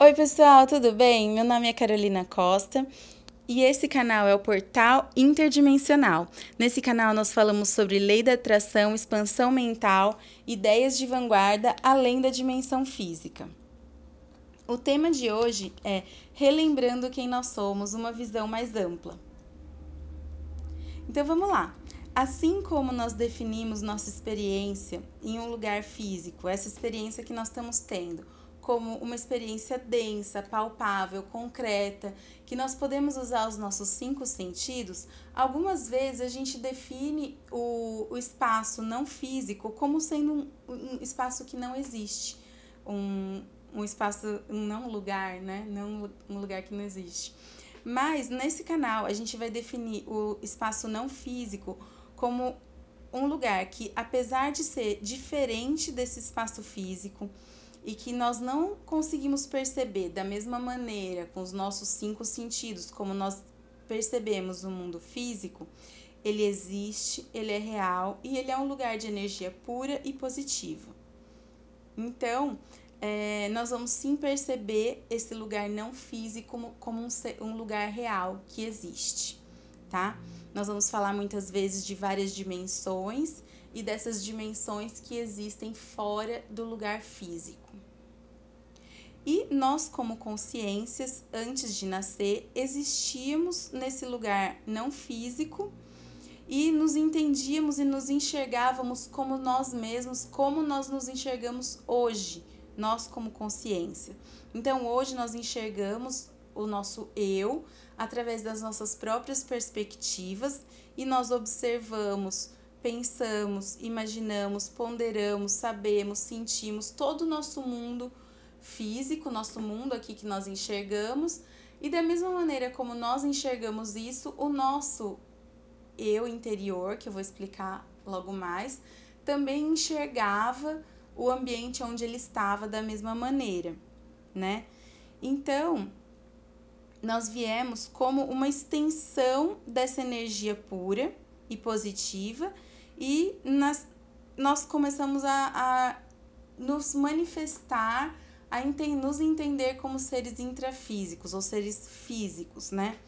Oi, pessoal, tudo bem? Meu nome é Carolina Costa e esse canal é o Portal Interdimensional. Nesse canal nós falamos sobre lei da atração, expansão mental, ideias de vanguarda além da dimensão física. O tema de hoje é Relembrando quem nós somos, uma visão mais ampla. Então vamos lá. Assim como nós definimos nossa experiência em um lugar físico, essa experiência que nós estamos tendo, como uma experiência densa, palpável, concreta, que nós podemos usar os nossos cinco sentidos, algumas vezes a gente define o, o espaço não físico como sendo um, um espaço que não existe, um, um espaço, um não lugar, né? Não um lugar que não existe. Mas nesse canal a gente vai definir o espaço não físico como um lugar que, apesar de ser diferente desse espaço físico, e que nós não conseguimos perceber da mesma maneira com os nossos cinco sentidos como nós percebemos no mundo físico, ele existe, ele é real e ele é um lugar de energia pura e positiva. Então, é, nós vamos sim perceber esse lugar não físico como, como um, um lugar real que existe, tá? Nós vamos falar muitas vezes de várias dimensões e dessas dimensões que existem fora do lugar físico. E nós, como consciências, antes de nascer, existíamos nesse lugar não físico e nos entendíamos e nos enxergávamos como nós mesmos, como nós nos enxergamos hoje, nós como consciência. Então, hoje nós enxergamos o nosso eu através das nossas próprias perspectivas e nós observamos pensamos, imaginamos, ponderamos, sabemos, sentimos todo o nosso mundo físico, nosso mundo aqui que nós enxergamos, e da mesma maneira como nós enxergamos isso, o nosso eu interior, que eu vou explicar logo mais, também enxergava o ambiente onde ele estava da mesma maneira, né? Então, nós viemos como uma extensão dessa energia pura e positiva e nas, nós começamos a, a nos manifestar, a enten nos entender como seres intrafísicos ou seres físicos, né?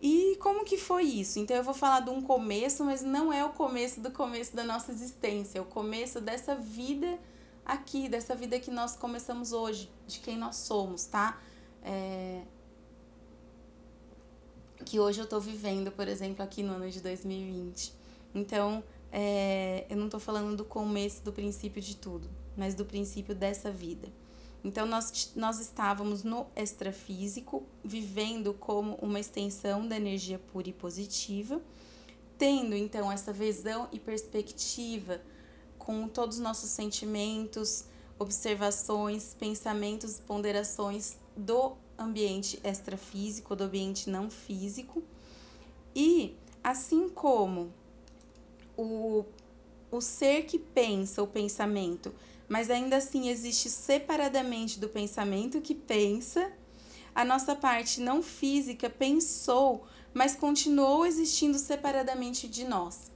E como que foi isso? Então eu vou falar de um começo, mas não é o começo do começo da nossa existência, é o começo dessa vida aqui, dessa vida que nós começamos hoje, de quem nós somos, tá? É... Que hoje eu tô vivendo, por exemplo, aqui no ano de 2020. Então, é, eu não estou falando do começo, do princípio de tudo, mas do princípio dessa vida. Então, nós, nós estávamos no extrafísico, vivendo como uma extensão da energia pura e positiva, tendo então essa visão e perspectiva com todos os nossos sentimentos, observações, pensamentos, ponderações do ambiente extrafísico, do ambiente não físico. E assim como o, o ser que pensa o pensamento, mas ainda assim existe separadamente do pensamento que pensa, a nossa parte não física pensou, mas continuou existindo separadamente de nós.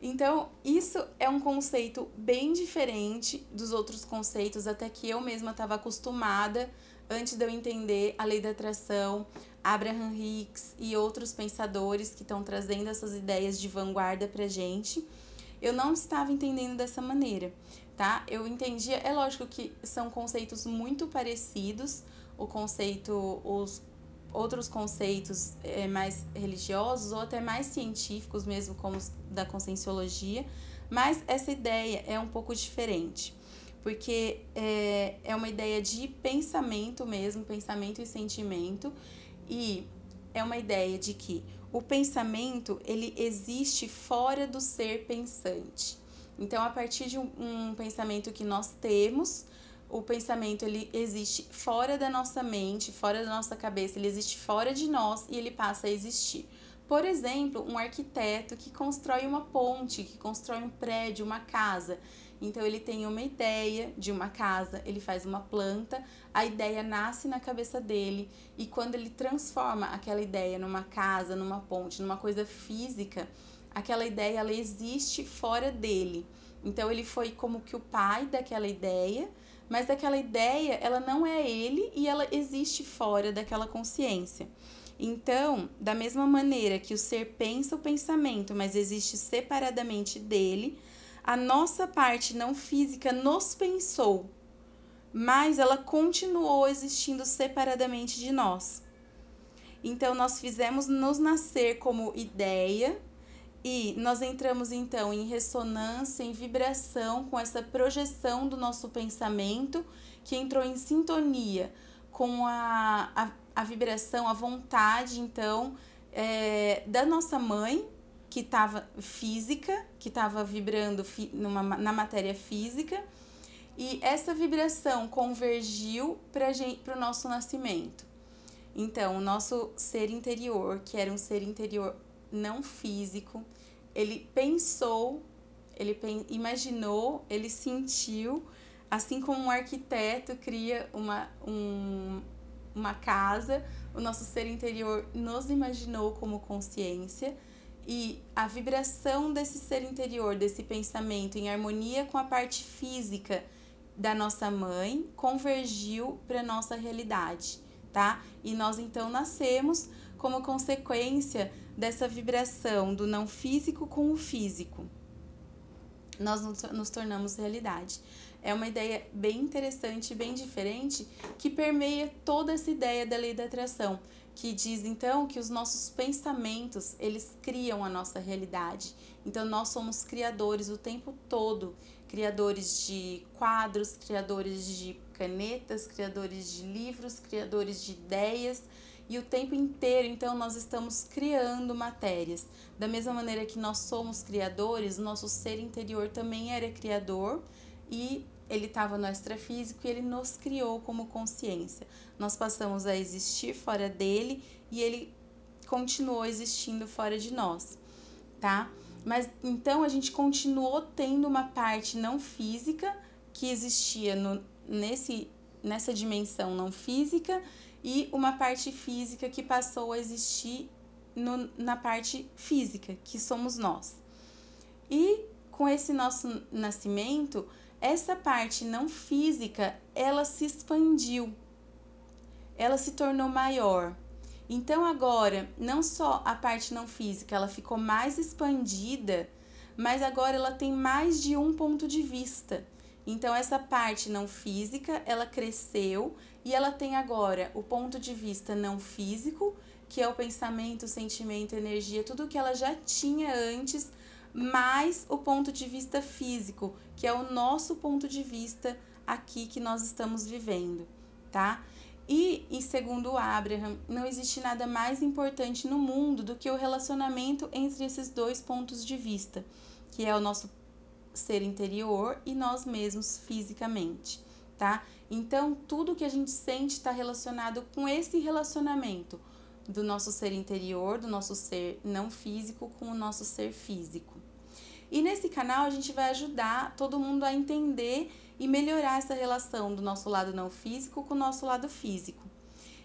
Então, isso é um conceito bem diferente dos outros conceitos, até que eu mesma estava acostumada antes de eu entender a lei da atração, Abraham Hicks e outros pensadores que estão trazendo essas ideias de vanguarda pra gente, eu não estava entendendo dessa maneira, tá? Eu entendia, é lógico que são conceitos muito parecidos, o conceito, os outros conceitos é, mais religiosos ou até mais científicos mesmo, como da conscienciologia, mas essa ideia é um pouco diferente porque é, é uma ideia de pensamento mesmo, pensamento e sentimento, e é uma ideia de que o pensamento ele existe fora do ser pensante. Então, a partir de um, um pensamento que nós temos, o pensamento ele existe fora da nossa mente, fora da nossa cabeça, ele existe fora de nós e ele passa a existir. Por exemplo, um arquiteto que constrói uma ponte, que constrói um prédio, uma casa. Então ele tem uma ideia de uma casa, ele faz uma planta, a ideia nasce na cabeça dele e quando ele transforma aquela ideia numa casa, numa ponte, numa coisa física, aquela ideia ela existe fora dele. Então ele foi como que o pai daquela ideia, mas aquela ideia, ela não é ele e ela existe fora daquela consciência. Então, da mesma maneira que o ser pensa o pensamento, mas existe separadamente dele, a nossa parte não física nos pensou, mas ela continuou existindo separadamente de nós. Então, nós fizemos nos nascer como ideia e nós entramos então em ressonância, em vibração com essa projeção do nosso pensamento que entrou em sintonia com a, a, a vibração, a vontade, então, é, da nossa mãe, que estava física, que estava vibrando numa, na matéria física, e essa vibração convergiu para o nosso nascimento. Então, o nosso ser interior, que era um ser interior não físico, ele pensou, ele imaginou, ele sentiu, assim como um arquiteto cria uma, um, uma casa, o nosso ser interior nos imaginou como consciência e a vibração desse ser interior, desse pensamento em harmonia com a parte física da nossa mãe convergiu para nossa realidade, tá? E nós então nascemos como consequência dessa vibração do não físico com o físico. Nós nos tornamos realidade. É uma ideia bem interessante, bem diferente, que permeia toda essa ideia da lei da atração, que diz então que os nossos pensamentos, eles criam a nossa realidade. Então nós somos criadores o tempo todo, criadores de quadros, criadores de canetas, criadores de livros, criadores de ideias e o tempo inteiro, então, nós estamos criando matérias. Da mesma maneira que nós somos criadores, nosso ser interior também era criador e ele estava no extrafísico e ele nos criou como consciência. Nós passamos a existir fora dele e ele continuou existindo fora de nós, tá? Mas então a gente continuou tendo uma parte não física que existia no, nesse, nessa dimensão não física e uma parte física que passou a existir no, na parte física, que somos nós. E com esse nosso nascimento, essa parte não física, ela se expandiu. Ela se tornou maior. Então agora, não só a parte não física, ela ficou mais expandida, mas agora ela tem mais de um ponto de vista. Então essa parte não física, ela cresceu e ela tem agora o ponto de vista não físico, que é o pensamento, o sentimento, a energia, tudo que ela já tinha antes, mais o ponto de vista físico, que é o nosso ponto de vista aqui que nós estamos vivendo, tá? E, e segundo Abraham, não existe nada mais importante no mundo do que o relacionamento entre esses dois pontos de vista, que é o nosso ser interior e nós mesmos fisicamente, tá? Então, tudo que a gente sente está relacionado com esse relacionamento do nosso ser interior, do nosso ser não físico com o nosso ser físico. E nesse canal a gente vai ajudar todo mundo a entender e melhorar essa relação do nosso lado não físico com o nosso lado físico.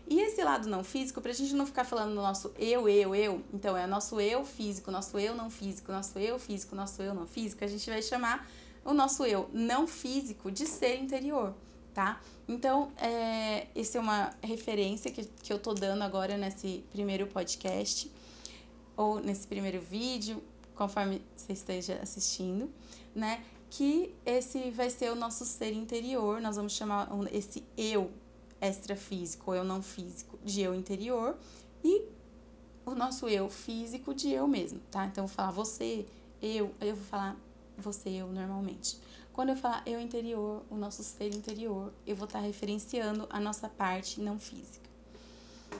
E esse lado não físico, para a gente não ficar falando do nosso eu, eu, eu, então é nosso eu físico, nosso eu não físico, nosso eu físico, nosso eu não físico, a gente vai chamar o nosso eu não físico de ser interior, tá? Então, é, essa é uma referência que, que eu tô dando agora nesse primeiro podcast, ou nesse primeiro vídeo, conforme você esteja assistindo, né? Que esse vai ser o nosso ser interior, nós vamos chamar esse eu extrafísico, eu não físico, de eu interior, e o nosso eu físico de eu mesmo, tá? Então, eu vou falar você, eu, eu vou falar você, eu normalmente. Quando eu falar eu interior, o nosso ser interior, eu vou estar referenciando a nossa parte não física,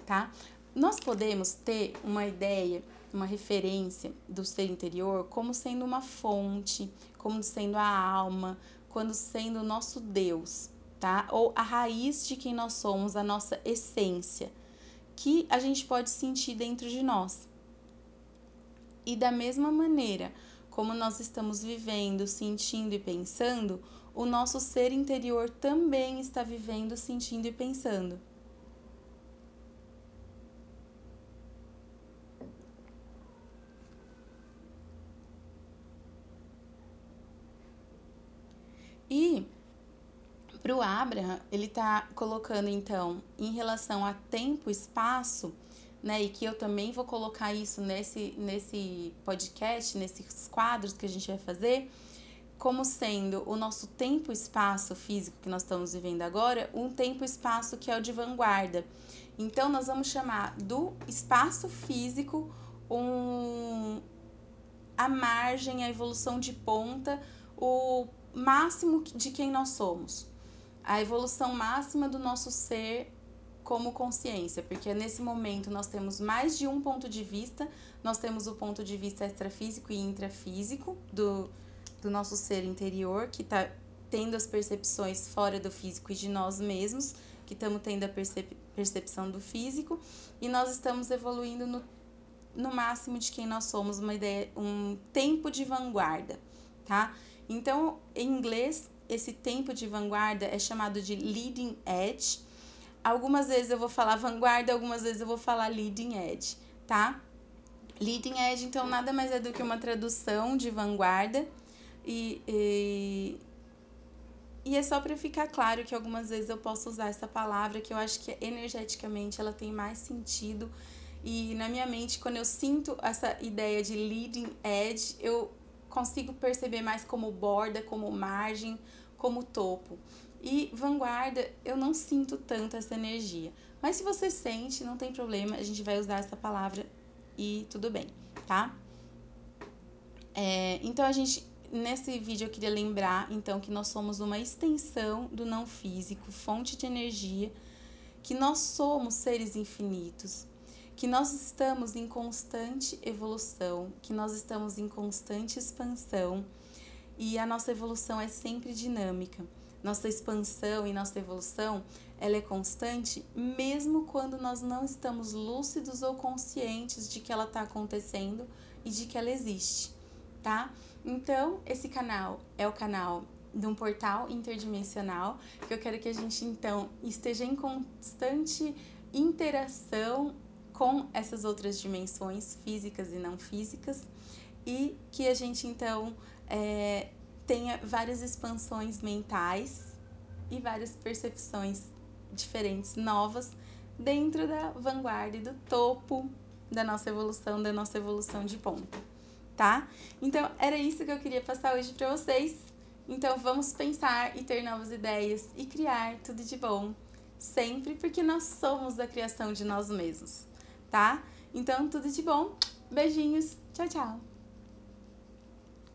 tá? Nós podemos ter uma ideia, uma referência do ser interior como sendo uma fonte, como sendo a alma, quando sendo o nosso Deus, tá? Ou a raiz de quem nós somos, a nossa essência, que a gente pode sentir dentro de nós. E da mesma maneira como nós estamos vivendo, sentindo e pensando, o nosso ser interior também está vivendo, sentindo e pensando. Para o Abraham, ele está colocando então em relação a tempo e espaço, né? E que eu também vou colocar isso nesse, nesse podcast, nesses quadros que a gente vai fazer, como sendo o nosso tempo espaço físico que nós estamos vivendo agora, um tempo espaço que é o de vanguarda. Então, nós vamos chamar do espaço físico um, a margem, a evolução de ponta, o máximo de quem nós somos a evolução máxima do nosso ser como consciência, porque nesse momento nós temos mais de um ponto de vista, nós temos o ponto de vista extrafísico e intrafísico do, do nosso ser interior, que está tendo as percepções fora do físico e de nós mesmos, que estamos tendo a percep percepção do físico, e nós estamos evoluindo no, no máximo de quem nós somos, uma ideia, um tempo de vanguarda, tá? Então, em inglês, esse tempo de vanguarda é chamado de leading edge. Algumas vezes eu vou falar vanguarda, algumas vezes eu vou falar leading edge, tá? Leading edge, então, nada mais é do que uma tradução de vanguarda. E, e, e é só para ficar claro que algumas vezes eu posso usar essa palavra, que eu acho que energeticamente ela tem mais sentido. E na minha mente, quando eu sinto essa ideia de leading edge, eu consigo perceber mais como borda, como margem, como topo. E vanguarda, eu não sinto tanto essa energia. Mas se você sente, não tem problema, a gente vai usar essa palavra e tudo bem, tá? É, então a gente nesse vídeo eu queria lembrar então que nós somos uma extensão do não físico, fonte de energia, que nós somos seres infinitos, que nós estamos em constante evolução, que nós estamos em constante expansão e a nossa evolução é sempre dinâmica. Nossa expansão e nossa evolução, ela é constante mesmo quando nós não estamos lúcidos ou conscientes de que ela está acontecendo e de que ela existe, tá? Então, esse canal é o canal de um portal interdimensional que eu quero que a gente então esteja em constante interação com essas outras dimensões físicas e não físicas e que a gente então é, tenha várias expansões mentais e várias percepções diferentes, novas, dentro da vanguarda e do topo da nossa evolução, da nossa evolução de ponta, tá? Então, era isso que eu queria passar hoje para vocês. Então, vamos pensar e ter novas ideias e criar tudo de bom, sempre, porque nós somos a criação de nós mesmos, tá? Então, tudo de bom. Beijinhos. Tchau, tchau.